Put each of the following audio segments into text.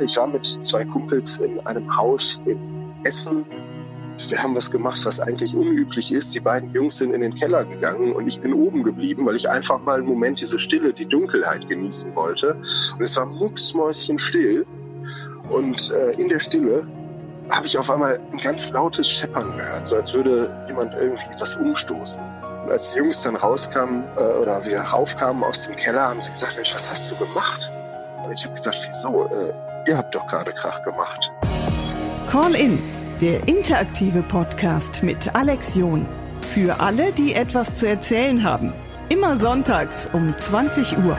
Ich war mit zwei Kumpels in einem Haus in Essen. Wir haben was gemacht, was eigentlich unüblich ist. Die beiden Jungs sind in den Keller gegangen und ich bin oben geblieben, weil ich einfach mal einen Moment diese Stille, die Dunkelheit genießen wollte. Und es war mucksmäuschenstill. Und äh, in der Stille habe ich auf einmal ein ganz lautes Scheppern gehört, so als würde jemand irgendwie was umstoßen. Und als die Jungs dann rauskamen äh, oder wieder raufkamen aus dem Keller, haben sie gesagt, Mensch, was hast du gemacht? Und ich habe gesagt, wieso? Äh, ihr habt doch gerade Krach gemacht. Call in, der interaktive Podcast mit Alex John. Für alle, die etwas zu erzählen haben. Immer sonntags um 20 Uhr.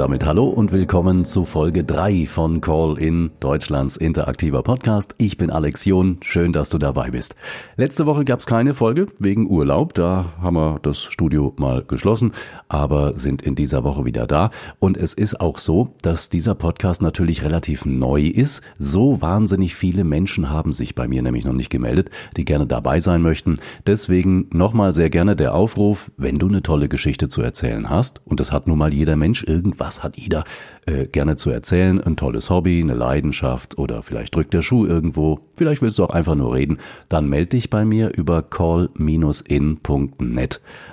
Und damit hallo und willkommen zu Folge 3 von Call in Deutschlands interaktiver Podcast. Ich bin Alex John, schön, dass du dabei bist. Letzte Woche gab es keine Folge wegen Urlaub, da haben wir das Studio mal geschlossen, aber sind in dieser Woche wieder da. Und es ist auch so, dass dieser Podcast natürlich relativ neu ist. So wahnsinnig viele Menschen haben sich bei mir nämlich noch nicht gemeldet, die gerne dabei sein möchten. Deswegen nochmal sehr gerne der Aufruf, wenn du eine tolle Geschichte zu erzählen hast, und das hat nun mal jeder Mensch irgendwie was hat jeder äh, gerne zu erzählen, ein tolles Hobby, eine Leidenschaft oder vielleicht drückt der Schuh irgendwo, vielleicht willst du auch einfach nur reden, dann melde dich bei mir über call-in.net.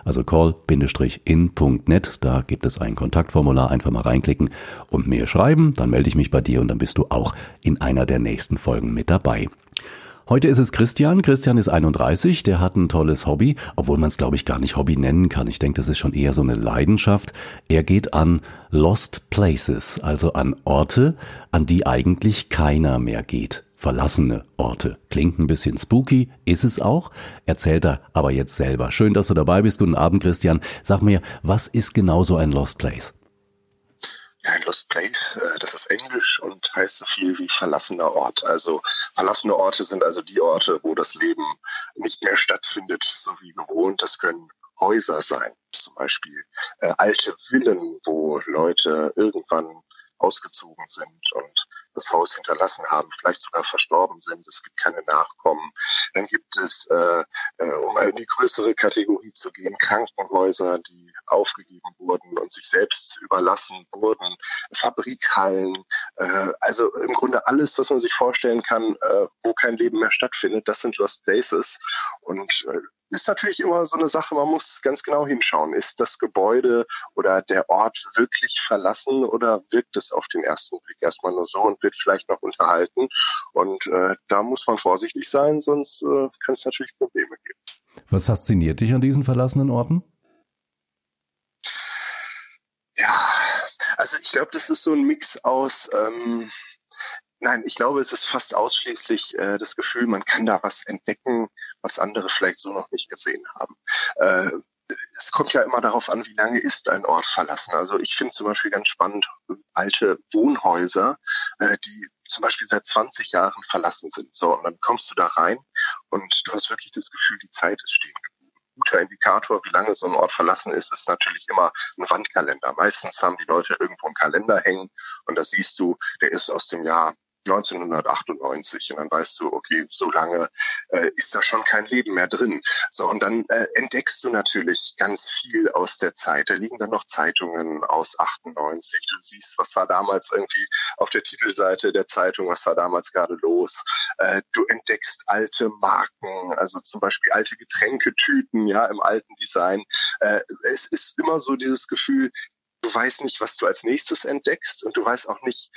Also call-in.net, da gibt es ein Kontaktformular, einfach mal reinklicken und mir schreiben, dann melde ich mich bei dir und dann bist du auch in einer der nächsten Folgen mit dabei. Heute ist es Christian. Christian ist 31, der hat ein tolles Hobby, obwohl man es, glaube ich, gar nicht Hobby nennen kann. Ich denke, das ist schon eher so eine Leidenschaft. Er geht an Lost Places, also an Orte, an die eigentlich keiner mehr geht. Verlassene Orte. Klingt ein bisschen spooky, ist es auch, erzählt er aber jetzt selber. Schön, dass du dabei bist. Guten Abend, Christian. Sag mir, was ist genau so ein Lost Place? Ja, ein Lost Place, äh, das ist Englisch und heißt so viel wie verlassener Ort. Also verlassene Orte sind also die Orte, wo das Leben nicht mehr stattfindet, so wie gewohnt. Das können Häuser sein, zum Beispiel äh, alte Villen, wo Leute irgendwann ausgezogen sind und das Haus hinterlassen haben, vielleicht sogar verstorben sind. Es gibt keine Nachkommen. Dann gibt es, äh, äh, um in die größere Kategorie zu gehen, Krankenhäuser, die aufgegeben wurden und sich selbst überlassen wurden, Fabrikhallen, äh, also im Grunde alles, was man sich vorstellen kann, äh, wo kein Leben mehr stattfindet, das sind Lost Places. Und äh, ist natürlich immer so eine Sache, man muss ganz genau hinschauen. Ist das Gebäude oder der Ort wirklich verlassen oder wirkt es auf den ersten Blick erstmal nur so und wird vielleicht noch unterhalten? Und äh, da muss man vorsichtig sein, sonst äh, kann es natürlich Probleme geben. Was fasziniert dich an diesen verlassenen Orten? Ja, also ich glaube, das ist so ein Mix aus ähm, Nein, ich glaube, es ist fast ausschließlich äh, das Gefühl, man kann da was entdecken, was andere vielleicht so noch nicht gesehen haben. Äh, es kommt ja immer darauf an, wie lange ist ein Ort verlassen. Also ich finde zum Beispiel ganz spannend alte Wohnhäuser, äh, die zum Beispiel seit 20 Jahren verlassen sind. So, und dann kommst du da rein und du hast wirklich das Gefühl, die Zeit ist stehen geblieben. Guter Indikator, wie lange so ein Ort verlassen ist, ist natürlich immer ein Wandkalender. Meistens haben die Leute irgendwo einen Kalender hängen und da siehst du, der ist aus dem Jahr 1998 und dann weißt du, okay, so lange äh, ist da schon kein Leben mehr drin. So und dann äh, entdeckst du natürlich ganz viel aus der Zeit. Da liegen dann noch Zeitungen aus 98. Du siehst, was war damals irgendwie auf der Titelseite der Zeitung, was war damals gerade los. Äh, du entdeckst alte Marken, also zum Beispiel alte Getränketüten, ja, im alten Design. Äh, es ist immer so dieses Gefühl, du weißt nicht, was du als nächstes entdeckst und du weißt auch nicht,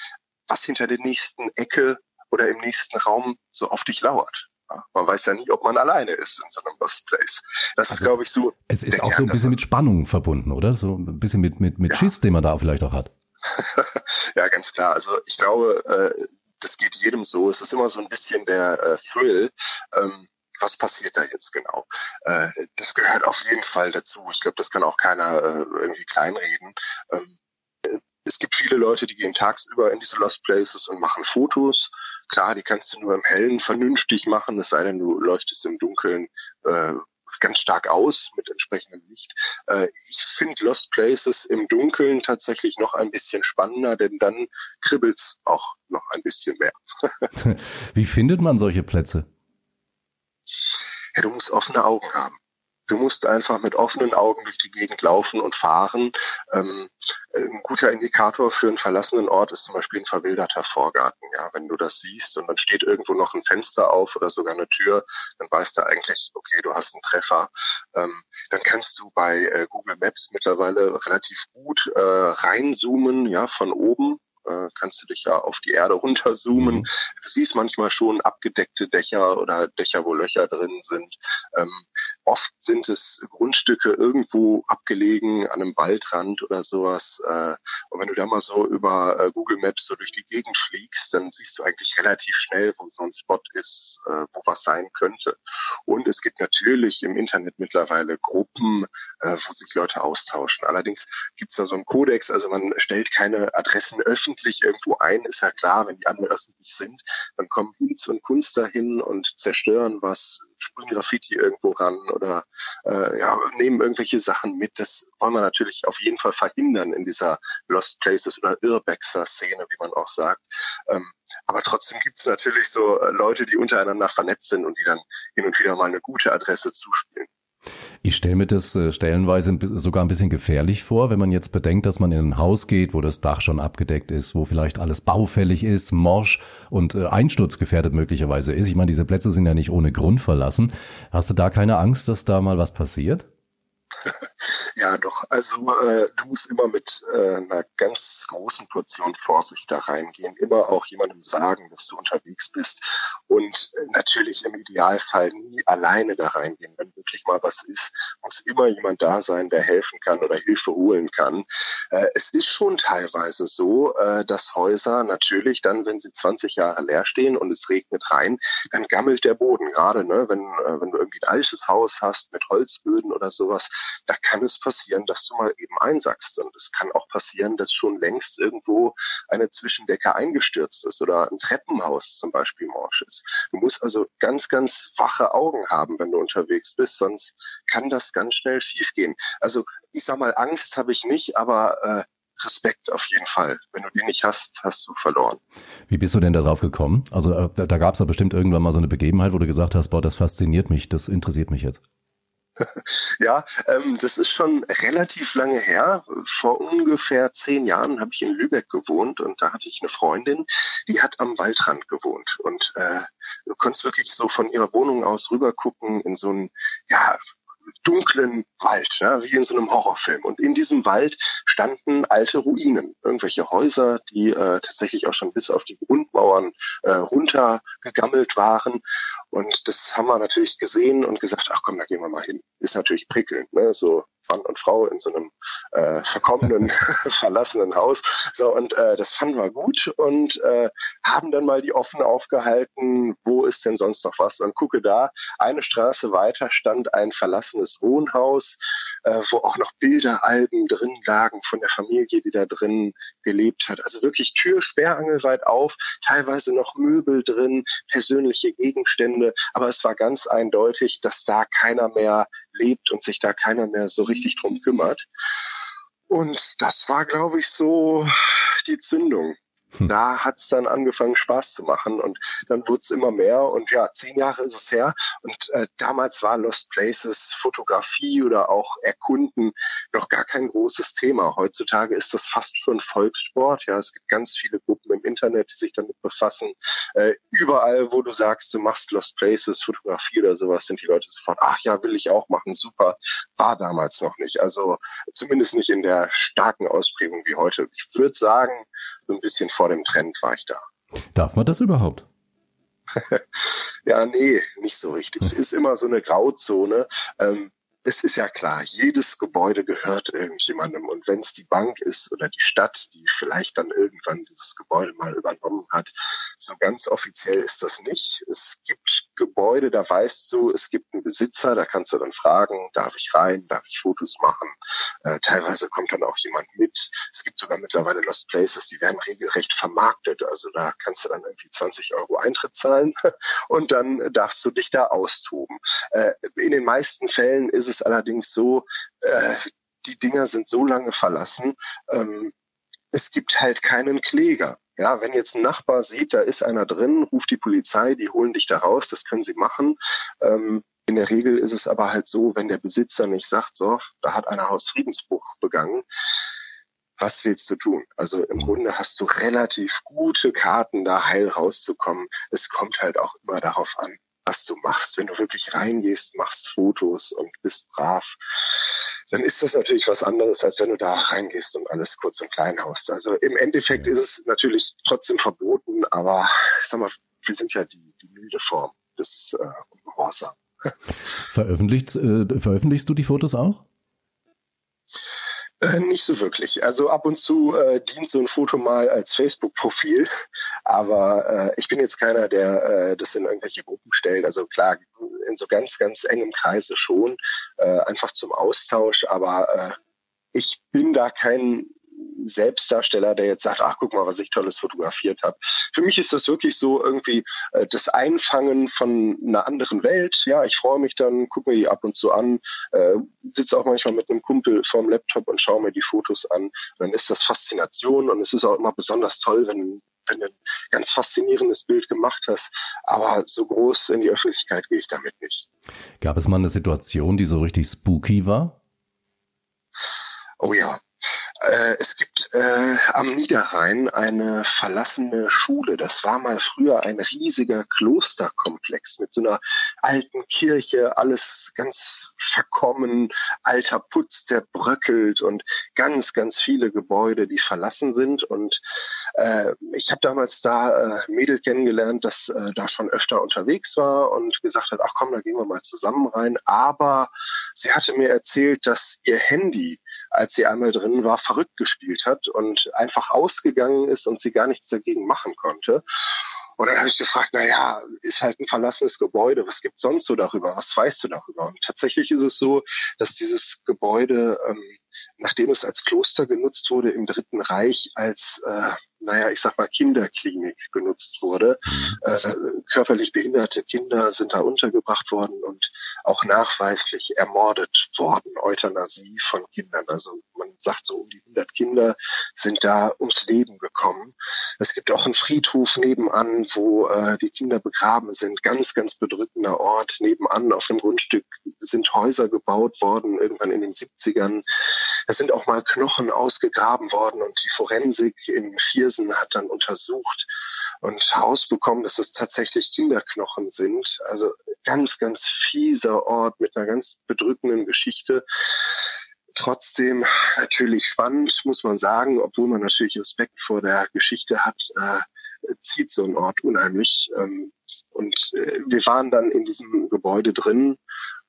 was hinter der nächsten Ecke oder im nächsten Raum so auf dich lauert. man weiß ja nie, ob man alleine ist in so einem Lost Place. Das also ist, glaube ich, so. Es ist auch so ein bisschen mit Spannung verbunden, oder? So ein bisschen mit, mit, mit ja. Schiss, den man da vielleicht auch hat. ja, ganz klar. Also ich glaube, äh, das geht jedem so. Es ist immer so ein bisschen der äh, Thrill. Ähm, was passiert da jetzt genau? Äh, das gehört auf jeden Fall dazu. Ich glaube, das kann auch keiner irgendwie kleinreden. Ähm, es gibt viele Leute, die gehen tagsüber in diese Lost Places und machen Fotos. Klar, die kannst du nur im Hellen vernünftig machen, es sei denn, du leuchtest im Dunkeln äh, ganz stark aus mit entsprechendem Licht. Äh, ich finde Lost Places im Dunkeln tatsächlich noch ein bisschen spannender, denn dann kribbelt's auch noch ein bisschen mehr. Wie findet man solche Plätze? Ja, du musst offene Augen haben Du musst einfach mit offenen Augen durch die Gegend laufen und fahren. Ähm, ein guter Indikator für einen verlassenen Ort ist zum Beispiel ein verwilderter Vorgarten. Ja, wenn du das siehst und dann steht irgendwo noch ein Fenster auf oder sogar eine Tür, dann weißt du eigentlich, okay, du hast einen Treffer. Ähm, dann kannst du bei äh, Google Maps mittlerweile relativ gut äh, reinzoomen, ja, von oben äh, kannst du dich ja auf die Erde runterzoomen. Mhm. Du siehst manchmal schon abgedeckte Dächer oder Dächer, wo Löcher drin sind. Ähm, oft sind es Grundstücke irgendwo abgelegen an einem Waldrand oder sowas. Äh, und wenn du da mal so über äh, Google Maps so durch die Gegend fliegst, dann siehst du eigentlich relativ schnell, wo so ein Spot ist, äh, wo was sein könnte. Und es gibt natürlich im Internet mittlerweile Gruppen, äh, wo sich Leute austauschen. Allerdings gibt es da so einen Kodex, also man stellt keine Adressen öffentlich öffentlich irgendwo ein, ist ja klar, wenn die anderen öffentlich sind, dann kommen Hinz und Kunst dahin und zerstören was, sprühen Graffiti irgendwo ran oder äh, ja, nehmen irgendwelche Sachen mit. Das wollen wir natürlich auf jeden Fall verhindern in dieser Lost Places oder Urbexer-Szene, wie man auch sagt. Ähm, aber trotzdem gibt es natürlich so äh, Leute, die untereinander vernetzt sind und die dann hin und wieder mal eine gute Adresse zuspielen. Ich stelle mir das äh, stellenweise sogar ein bisschen gefährlich vor, wenn man jetzt bedenkt, dass man in ein Haus geht, wo das Dach schon abgedeckt ist, wo vielleicht alles baufällig ist, morsch und äh, einsturzgefährdet möglicherweise ist. Ich meine, diese Plätze sind ja nicht ohne Grund verlassen. Hast du da keine Angst, dass da mal was passiert? Ja, doch. Also äh, du musst immer mit äh, einer ganz großen Portion Vorsicht da reingehen. Immer auch jemandem sagen, dass du unterwegs bist. Und äh, natürlich im Idealfall nie alleine da reingehen. Wenn wirklich mal was ist, muss immer jemand da sein, der helfen kann oder Hilfe holen kann. Äh, es ist schon teilweise so, äh, dass Häuser natürlich dann, wenn sie 20 Jahre leer stehen und es regnet rein, dann gammelt der Boden. Gerade ne, wenn, äh, wenn du irgendwie ein altes Haus hast mit Holzböden oder sowas, da kann es passieren, dass du mal eben einsackst. Und es kann auch passieren, dass schon längst irgendwo eine Zwischendecke eingestürzt ist oder ein Treppenhaus zum Beispiel morsch ist. Du musst also ganz, ganz wache Augen haben, wenn du unterwegs bist, sonst kann das ganz schnell schiefgehen. Also ich sag mal, Angst habe ich nicht, aber äh, Respekt auf jeden Fall. Wenn du den nicht hast, hast du verloren. Wie bist du denn darauf gekommen? Also äh, da, da gab es ja bestimmt irgendwann mal so eine Begebenheit, wo du gesagt hast, boah, das fasziniert mich, das interessiert mich jetzt. ja, ähm, das ist schon relativ lange her. Vor ungefähr zehn Jahren habe ich in Lübeck gewohnt und da hatte ich eine Freundin, die hat am Waldrand gewohnt und äh, du konntest wirklich so von ihrer Wohnung aus rüber gucken in so ein ja dunklen Wald, ja, wie in so einem Horrorfilm. Und in diesem Wald standen alte Ruinen, irgendwelche Häuser, die äh, tatsächlich auch schon bis auf die Grundmauern äh, runtergegammelt waren. Und das haben wir natürlich gesehen und gesagt, ach komm, da gehen wir mal hin. Ist natürlich prickelnd, ne? So Mann und Frau in so einem äh, verkommenen, verlassenen Haus. So, und äh, das fanden wir gut und äh, haben dann mal die offen aufgehalten, wo ist denn sonst noch was? Und gucke da, eine Straße weiter stand ein verlassenes Wohnhaus, äh, wo auch noch Bilderalben drin lagen von der Familie, die da drin gelebt hat. Also wirklich Tür sperrangelweit auf, teilweise noch Möbel drin, persönliche Gegenstände, aber es war ganz eindeutig, dass da keiner mehr lebt und sich da keiner mehr so richtig drum kümmert. Und das war, glaube ich, so die Zündung. Hm. Da hat's dann angefangen Spaß zu machen und dann wurde es immer mehr und ja, zehn Jahre ist es her und äh, damals war Lost Places Fotografie oder auch Erkunden noch gar kein großes Thema. Heutzutage ist das fast schon Volkssport. Ja, es gibt ganz viele Gruppen im Internet, die sich damit befassen. Äh, überall, wo du sagst, du machst Lost Places Fotografie oder sowas, sind die Leute sofort, ach ja, will ich auch machen, super. War damals noch nicht. Also zumindest nicht in der starken Ausprägung wie heute. Ich würde sagen, so ein bisschen vor dem Trend war ich da. Darf man das überhaupt? ja, nee, nicht so richtig. Ist immer so eine Grauzone. Ähm, es ist ja klar, jedes Gebäude gehört irgendjemandem. Und wenn es die Bank ist oder die Stadt, die vielleicht dann irgendwann dieses Gebäude mal übernommen hat, so ganz offiziell ist das nicht. Es gibt Gebäude, da weißt du, es gibt einen Besitzer, da kannst du dann fragen, darf ich rein, darf ich Fotos machen. Äh, teilweise kommt dann auch jemand mit. Es gibt sogar mittlerweile Lost Places, die werden regelrecht vermarktet. Also da kannst du dann irgendwie 20 Euro Eintritt zahlen und dann darfst du dich da austoben. Äh, in den meisten Fällen ist es allerdings so, äh, die Dinger sind so lange verlassen, ähm, es gibt halt keinen Kläger. Ja, wenn jetzt ein Nachbar sieht, da ist einer drin, ruft die Polizei, die holen dich da raus, das können sie machen. Ähm, In der Regel ist es aber halt so, wenn der Besitzer nicht sagt, so, da hat einer Hausfriedensbruch begangen, was willst du tun? Also im Grunde hast du relativ gute Karten, da heil rauszukommen. Es kommt halt auch immer darauf an, was du machst. Wenn du wirklich reingehst, machst Fotos und bist brav, dann ist das natürlich was anderes, als wenn du da reingehst und alles kurz und klein haust. Also im Endeffekt ist es natürlich trotzdem verboten, aber ich sag mal, wir sind ja die, die milde Form des äh, Gehorsam. Veröffentlicht, äh, veröffentlichst du die Fotos auch? Äh, nicht so wirklich. Also ab und zu äh, dient so ein Foto mal als Facebook-Profil, aber äh, ich bin jetzt keiner, der äh, das in irgendwelche Gruppen stellt. Also klar, in so ganz, ganz engem Kreise schon, äh, einfach zum Austausch, aber äh, ich bin da kein Selbstdarsteller, der jetzt sagt, ach guck mal, was ich tolles fotografiert habe. Für mich ist das wirklich so irgendwie äh, das Einfangen von einer anderen Welt. Ja, ich freue mich dann, gucke mir die ab und zu an, äh, sitze auch manchmal mit einem Kumpel vorm Laptop und schaue mir die Fotos an. Dann ist das Faszination und es ist auch immer besonders toll, wenn wenn du ein ganz faszinierendes Bild gemacht hast, aber so groß in die Öffentlichkeit gehe ich damit nicht. Gab es mal eine Situation, die so richtig spooky war? Oh ja, es gibt äh, am Niederrhein eine verlassene Schule. Das war mal früher ein riesiger Klosterkomplex mit so einer alten Kirche, alles ganz verkommen, alter Putz, der bröckelt und ganz, ganz viele Gebäude, die verlassen sind. Und äh, ich habe damals da äh, Mädel kennengelernt, das äh, da schon öfter unterwegs war und gesagt hat, ach komm, da gehen wir mal zusammen rein. Aber sie hatte mir erzählt, dass ihr Handy, als sie einmal drin war, verrückt gespielt hat und einfach ausgegangen ist und sie gar nichts dagegen machen konnte. Und dann habe ich gefragt, na ja, ist halt ein verlassenes Gebäude, was gibt sonst so darüber? Was weißt du darüber? Und tatsächlich ist es so, dass dieses Gebäude, ähm, nachdem es als Kloster genutzt wurde, im Dritten Reich als äh, naja, ich sag mal, Kinderklinik genutzt wurde. Äh, körperlich behinderte Kinder sind da untergebracht worden und auch nachweislich ermordet worden. Euthanasie von Kindern. Also man sagt so um die 100 Kinder sind da ums Leben gekommen. Es gibt auch einen Friedhof nebenan, wo äh, die Kinder begraben sind. Ganz, ganz bedrückender Ort. Nebenan auf dem Grundstück sind Häuser gebaut worden, irgendwann in den 70ern. Es sind auch mal Knochen ausgegraben worden und die Forensik in Viersen hat dann untersucht und herausbekommen, dass es tatsächlich Kinderknochen sind. Also ganz, ganz fieser Ort mit einer ganz bedrückenden Geschichte. Trotzdem natürlich spannend, muss man sagen, obwohl man natürlich Respekt vor der Geschichte hat, äh, zieht so ein Ort unheimlich. Ähm, und äh, wir waren dann in diesem Gebäude drin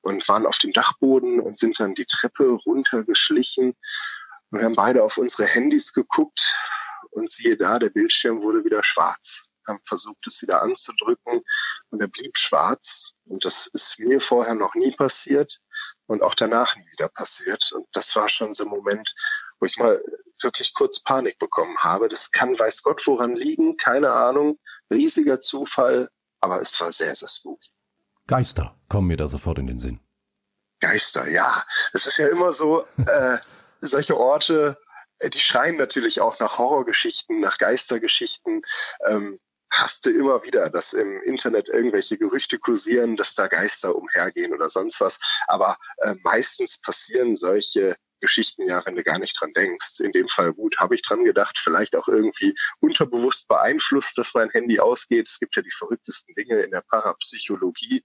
und waren auf dem Dachboden und sind dann die Treppe runtergeschlichen. Und wir haben beide auf unsere Handys geguckt und siehe da, der Bildschirm wurde wieder schwarz. Wir haben versucht, es wieder anzudrücken und er blieb schwarz. Und das ist mir vorher noch nie passiert und auch danach nie wieder passiert. Und das war schon so ein Moment, wo ich mal wirklich kurz Panik bekommen habe. Das kann weiß Gott woran liegen, keine Ahnung. Riesiger Zufall, aber es war sehr, sehr spooky. Geister kommen mir da sofort in den Sinn. Geister, ja. Es ist ja immer so, äh, solche Orte, äh, die schreien natürlich auch nach Horrorgeschichten, nach Geistergeschichten. Ähm, hast du immer wieder, dass im Internet irgendwelche Gerüchte kursieren, dass da Geister umhergehen oder sonst was. Aber äh, meistens passieren solche Geschichten ja, wenn du gar nicht dran denkst. In dem Fall gut, habe ich dran gedacht, vielleicht auch irgendwie unterbewusst beeinflusst, dass mein Handy ausgeht. Es gibt ja die verrücktesten Dinge in der Parapsychologie.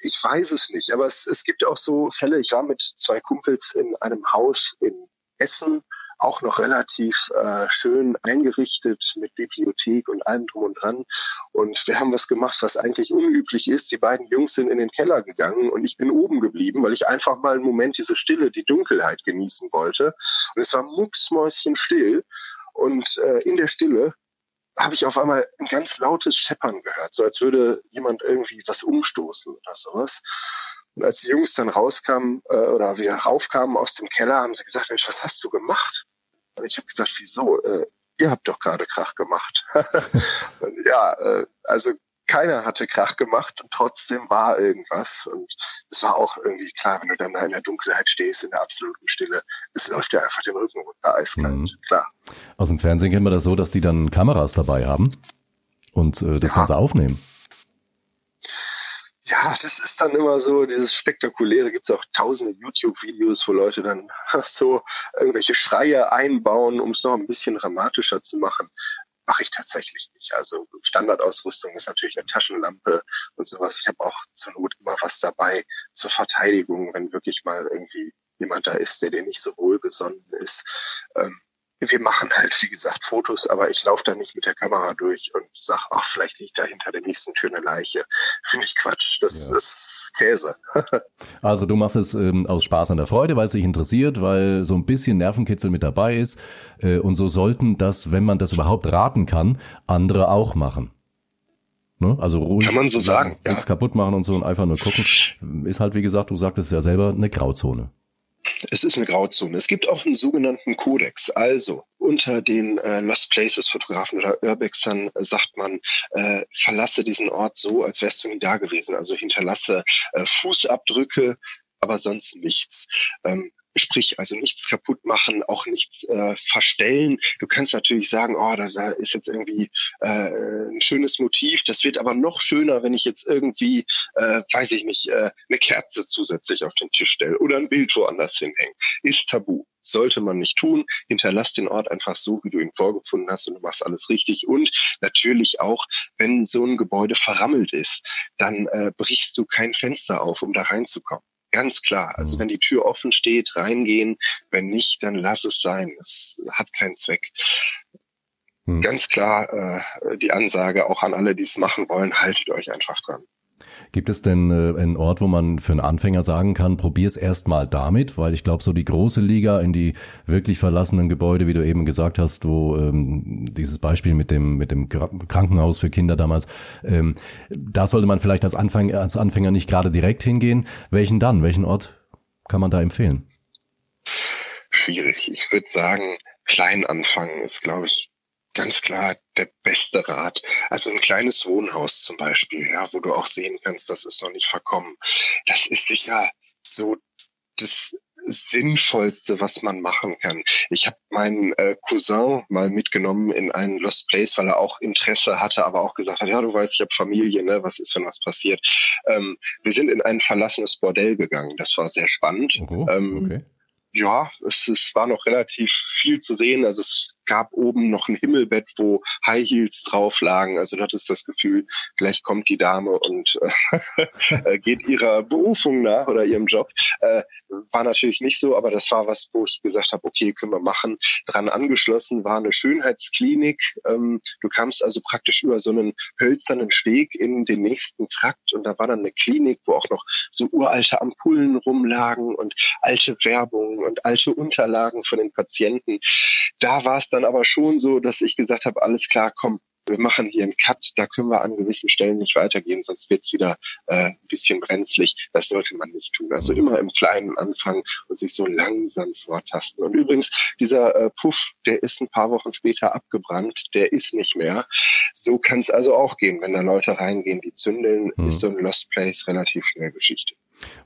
Ich weiß es nicht, aber es, es gibt auch so Fälle. Ich war mit zwei Kumpels in einem Haus in Essen auch noch relativ äh, schön eingerichtet mit Bibliothek und allem drum und dran. Und wir haben was gemacht, was eigentlich unüblich ist. Die beiden Jungs sind in den Keller gegangen und ich bin oben geblieben, weil ich einfach mal einen Moment diese Stille, die Dunkelheit genießen wollte. Und es war mucksmäuschen still. Und äh, in der Stille habe ich auf einmal ein ganz lautes Scheppern gehört, so als würde jemand irgendwie was umstoßen oder sowas. Und als die Jungs dann rauskamen äh, oder wieder raufkamen aus dem Keller, haben sie gesagt, Mensch, was hast du gemacht? Und ich habe gesagt, wieso? Äh, ihr habt doch gerade Krach gemacht. und ja, äh, also keiner hatte Krach gemacht und trotzdem war irgendwas. Und es war auch irgendwie klar, wenn du dann da in der Dunkelheit stehst, in der absoluten Stille, es läuft dir einfach den Rücken runter, eiskalt, mhm. klar. Aus dem Fernsehen kennen wir das so, dass die dann Kameras dabei haben und äh, das ja. Ganze aufnehmen. Ja, das ist dann immer so, dieses Spektakuläre, gibt es auch tausende YouTube-Videos, wo Leute dann so irgendwelche Schreie einbauen, um es noch ein bisschen dramatischer zu machen. Mache ich tatsächlich nicht. Also Standardausrüstung ist natürlich eine Taschenlampe und sowas. Ich habe auch zur Not immer was dabei zur Verteidigung, wenn wirklich mal irgendwie jemand da ist, der dir nicht so wohlgesonnen ist. Ähm, wir machen halt, wie gesagt, Fotos, aber ich laufe da nicht mit der Kamera durch und sag, ach, vielleicht liegt da hinter der nächsten Tür eine Leiche. Finde ich Quatsch. Das ja. ist Käse. also du machst es ähm, aus Spaß an der Freude, weil es dich interessiert, weil so ein bisschen Nervenkitzel mit dabei ist. Äh, und so sollten das, wenn man das überhaupt raten kann, andere auch machen. Ne? Also ruhig. Kann man so sagen. Nichts ja. kaputt machen und so und einfach nur gucken. Ist halt, wie gesagt, du sagtest ja selber, eine Grauzone. Es ist eine Grauzone. Es gibt auch einen sogenannten Kodex. Also unter den äh, Lost Places Fotografen oder Urbexern sagt man, äh, verlasse diesen Ort so, als wärst du nie da gewesen. Also hinterlasse äh, Fußabdrücke, aber sonst nichts. Ähm, Sprich, also nichts kaputt machen, auch nichts äh, verstellen. Du kannst natürlich sagen, oh, da, ist jetzt irgendwie äh, ein schönes Motiv. Das wird aber noch schöner, wenn ich jetzt irgendwie, äh, weiß ich nicht, äh, eine Kerze zusätzlich auf den Tisch stelle oder ein Bild woanders hinhängen. Ist tabu. Sollte man nicht tun. Hinterlass den Ort einfach so, wie du ihn vorgefunden hast und du machst alles richtig. Und natürlich auch, wenn so ein Gebäude verrammelt ist, dann äh, brichst du kein Fenster auf, um da reinzukommen. Ganz klar. Also mhm. wenn die Tür offen steht, reingehen. Wenn nicht, dann lass es sein. Es hat keinen Zweck. Hm. Ganz klar äh, die Ansage auch an alle, die es machen wollen, haltet euch einfach dran. Gibt es denn äh, einen Ort, wo man für einen Anfänger sagen kann, probier es erstmal damit? Weil ich glaube, so die große Liga in die wirklich verlassenen Gebäude, wie du eben gesagt hast, wo ähm, dieses Beispiel mit dem, mit dem Krankenhaus für Kinder damals, ähm, da sollte man vielleicht als, Anfang, als Anfänger nicht gerade direkt hingehen. Welchen dann? Welchen Ort kann man da empfehlen? Schwierig. Ich würde sagen, klein anfangen ist, glaube ich, ganz klar der beste Rat. Also ein kleines Wohnhaus zum Beispiel, ja, wo du auch sehen kannst, das ist noch nicht verkommen. Das ist sicher so das Sinnvollste, was man machen kann. Ich habe meinen äh, Cousin mal mitgenommen in einen Lost Place, weil er auch Interesse hatte, aber auch gesagt hat, ja, du weißt, ich habe Familie, ne? was ist, wenn was passiert. Ähm, wir sind in ein verlassenes Bordell gegangen. Das war sehr spannend. Oh, ähm, okay ja, es, es war noch relativ viel zu sehen. Also es gab oben noch ein Himmelbett, wo High Heels drauf lagen. Also du hattest das Gefühl, gleich kommt die Dame und äh, geht ihrer Berufung nach oder ihrem Job. Äh, war natürlich nicht so, aber das war was, wo ich gesagt habe, okay, können wir machen. Dran angeschlossen war eine Schönheitsklinik. Ähm, du kamst also praktisch über so einen hölzernen Steg in den nächsten Trakt und da war dann eine Klinik, wo auch noch so uralte Ampullen rumlagen und alte Werbung und alte Unterlagen von den Patienten. Da war es dann aber schon so, dass ich gesagt habe, alles klar, komm, wir machen hier einen Cut, da können wir an gewissen Stellen nicht weitergehen, sonst wird es wieder äh, ein bisschen brenzlig. Das sollte man nicht tun. Also immer im Kleinen anfangen und sich so langsam vortasten. Und übrigens, dieser äh, Puff, der ist ein paar Wochen später abgebrannt, der ist nicht mehr. So kann es also auch gehen, wenn da Leute reingehen, die zündeln, mhm. ist so ein Lost Place relativ schnell Geschichte.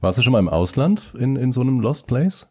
Warst du schon mal im Ausland in, in so einem Lost Place?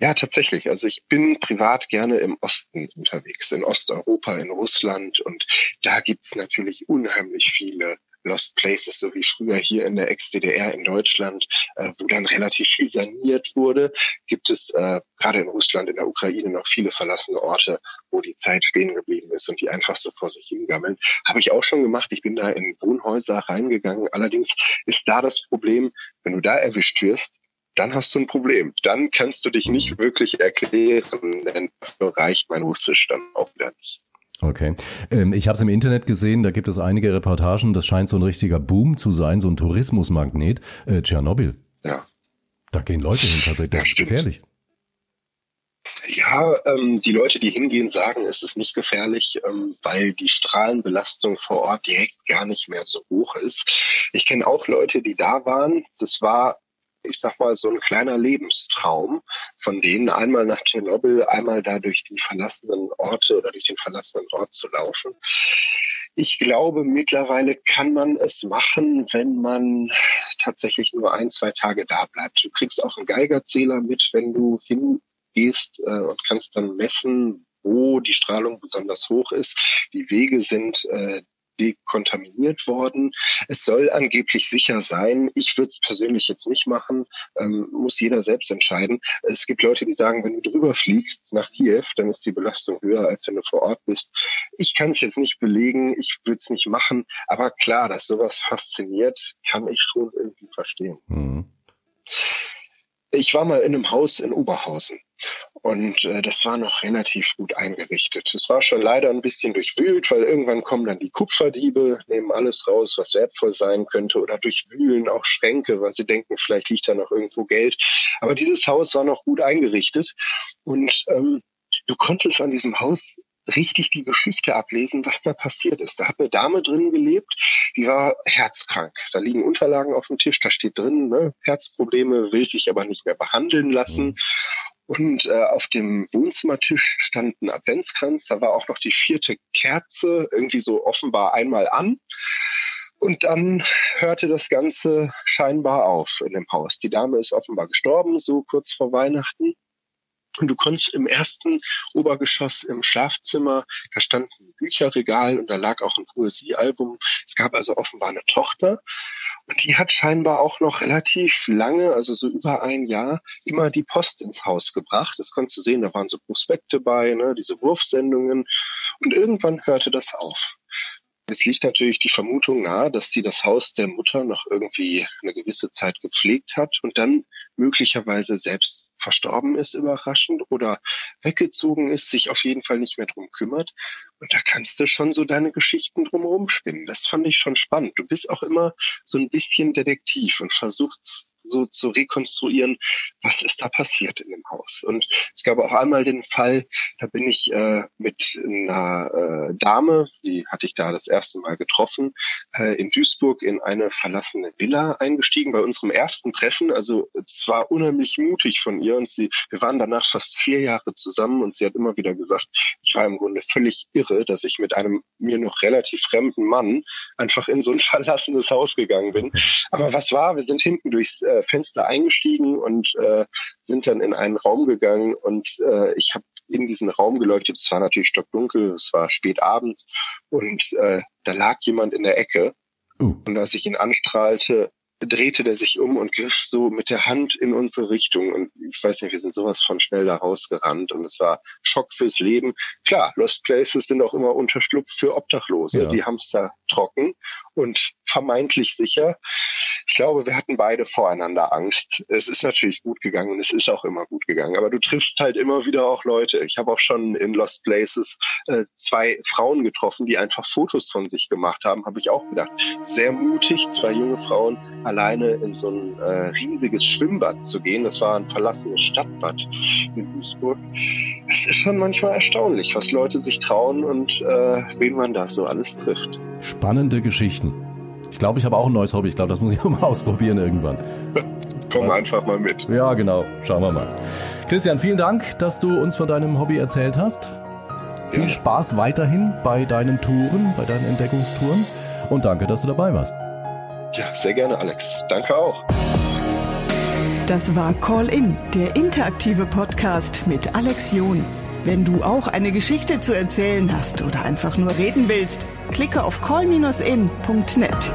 Ja, tatsächlich. Also ich bin privat gerne im Osten unterwegs, in Osteuropa, in Russland und da gibt's natürlich unheimlich viele Lost Places, so wie früher hier in der Ex-DDR in Deutschland, äh, wo dann relativ viel saniert wurde, gibt es äh, gerade in Russland, in der Ukraine noch viele verlassene Orte, wo die Zeit stehen geblieben ist und die einfach so vor sich hingammeln. Habe ich auch schon gemacht. Ich bin da in Wohnhäuser reingegangen. Allerdings ist da das Problem, wenn du da erwischt wirst, dann hast du ein Problem. Dann kannst du dich nicht wirklich erklären, denn dafür reicht mein Russisch dann auch wieder nicht. Okay. Ähm, ich habe es im Internet gesehen, da gibt es einige Reportagen, das scheint so ein richtiger Boom zu sein, so ein Tourismusmagnet. Äh, Tschernobyl. Ja. Da gehen Leute hin, tatsächlich. Das ist gefährlich. Ja, ähm, die Leute, die hingehen, sagen, es ist nicht gefährlich, ähm, weil die Strahlenbelastung vor Ort direkt gar nicht mehr so hoch ist. Ich kenne auch Leute, die da waren. Das war ich sag mal, so ein kleiner Lebenstraum von denen, einmal nach Tschernobyl, einmal da durch die verlassenen Orte oder durch den verlassenen Ort zu laufen. Ich glaube, mittlerweile kann man es machen, wenn man tatsächlich nur ein, zwei Tage da bleibt. Du kriegst auch einen Geigerzähler mit, wenn du hingehst äh, und kannst dann messen, wo die Strahlung besonders hoch ist. Die Wege sind äh, dekontaminiert worden. Es soll angeblich sicher sein. Ich würde es persönlich jetzt nicht machen. Ähm, muss jeder selbst entscheiden. Es gibt Leute, die sagen, wenn du drüber fliegst nach Kiew, dann ist die Belastung höher, als wenn du vor Ort bist. Ich kann es jetzt nicht belegen. Ich würde es nicht machen. Aber klar, dass sowas fasziniert, kann ich schon irgendwie verstehen. Mhm. Ich war mal in einem Haus in Oberhausen und äh, das war noch relativ gut eingerichtet. Es war schon leider ein bisschen durchwühlt, weil irgendwann kommen dann die Kupferdiebe, nehmen alles raus, was wertvoll sein könnte oder durchwühlen auch Schränke, weil sie denken, vielleicht liegt da noch irgendwo Geld. Aber dieses Haus war noch gut eingerichtet und ähm, du konntest an diesem Haus richtig die Geschichte ablesen, was da passiert ist. Da hat eine Dame drin gelebt, die war herzkrank. Da liegen Unterlagen auf dem Tisch, da steht drin, ne, Herzprobleme, will sich aber nicht mehr behandeln lassen. Und äh, auf dem Wohnzimmertisch stand ein Adventskranz, da war auch noch die vierte Kerze, irgendwie so offenbar einmal an. Und dann hörte das Ganze scheinbar auf in dem Haus. Die Dame ist offenbar gestorben, so kurz vor Weihnachten. Und du konntest im ersten Obergeschoss im Schlafzimmer, da stand ein Bücherregal und da lag auch ein Poesiealbum. Es gab also offenbar eine Tochter. Und die hat scheinbar auch noch relativ lange, also so über ein Jahr, immer die Post ins Haus gebracht. Das konntest du sehen, da waren so Prospekte bei, ne, diese Wurfsendungen. Und irgendwann hörte das auf. Jetzt liegt natürlich die Vermutung nahe, dass sie das Haus der Mutter noch irgendwie eine gewisse Zeit gepflegt hat und dann möglicherweise selbst verstorben ist, überraschend, oder weggezogen ist, sich auf jeden Fall nicht mehr drum kümmert. Und da kannst du schon so deine Geschichten drumherum spinnen. Das fand ich schon spannend. Du bist auch immer so ein bisschen Detektiv und versuchst so zu rekonstruieren, was ist da passiert in dem Haus. Und es gab auch einmal den Fall, da bin ich äh, mit einer äh, Dame, die hatte ich da das erste Mal getroffen, äh, in Duisburg in eine verlassene Villa eingestiegen bei unserem ersten Treffen. Also es war unheimlich mutig von ihr und sie, wir waren danach fast vier Jahre zusammen und sie hat immer wieder gesagt, ich war im Grunde völlig irre, dass ich mit einem mir noch relativ fremden Mann einfach in so ein verlassenes Haus gegangen bin. Aber was war? Wir sind hinten durchs äh, Fenster eingestiegen und äh, sind dann in einen Raum gegangen und äh, ich habe in diesen Raum geleuchtet. Es war natürlich stockdunkel, es war spät abends und äh, da lag jemand in der Ecke. Uh. Und als ich ihn anstrahlte, drehte der sich um und griff so mit der Hand in unsere Richtung. Und ich weiß nicht, wir sind sowas von schnell da rausgerannt und es war Schock fürs Leben. Klar, Lost Places sind auch immer Unterschlupf für Obdachlose. Ja. Die haben es da trocken und vermeintlich sicher. Ich glaube, wir hatten beide voreinander Angst. Es ist natürlich gut gegangen und es ist auch immer gut gegangen. Aber du triffst halt immer wieder auch Leute. Ich habe auch schon in Lost Places äh, zwei Frauen getroffen, die einfach Fotos von sich gemacht haben. Habe ich auch gedacht, sehr mutig, zwei junge Frauen alleine in so ein äh, riesiges Schwimmbad zu gehen. Das war ein verlassenes Stadtbad in Duisburg. Es ist schon manchmal erstaunlich, was Leute sich trauen und äh, wen man da so alles trifft. Spannende Geschichten. Ich glaube, ich habe auch ein neues Hobby. Ich glaube, das muss ich mal ausprobieren irgendwann. Komm ja. einfach mal mit. Ja, genau. Schauen wir mal. Christian, vielen Dank, dass du uns von deinem Hobby erzählt hast. Viel ja. Spaß weiterhin bei deinen Touren, bei deinen Entdeckungstouren und danke, dass du dabei warst. Ja, sehr gerne, Alex. Danke auch. Das war Call In, der interaktive Podcast mit Alex John. Wenn du auch eine Geschichte zu erzählen hast oder einfach nur reden willst, klicke auf call-in.net.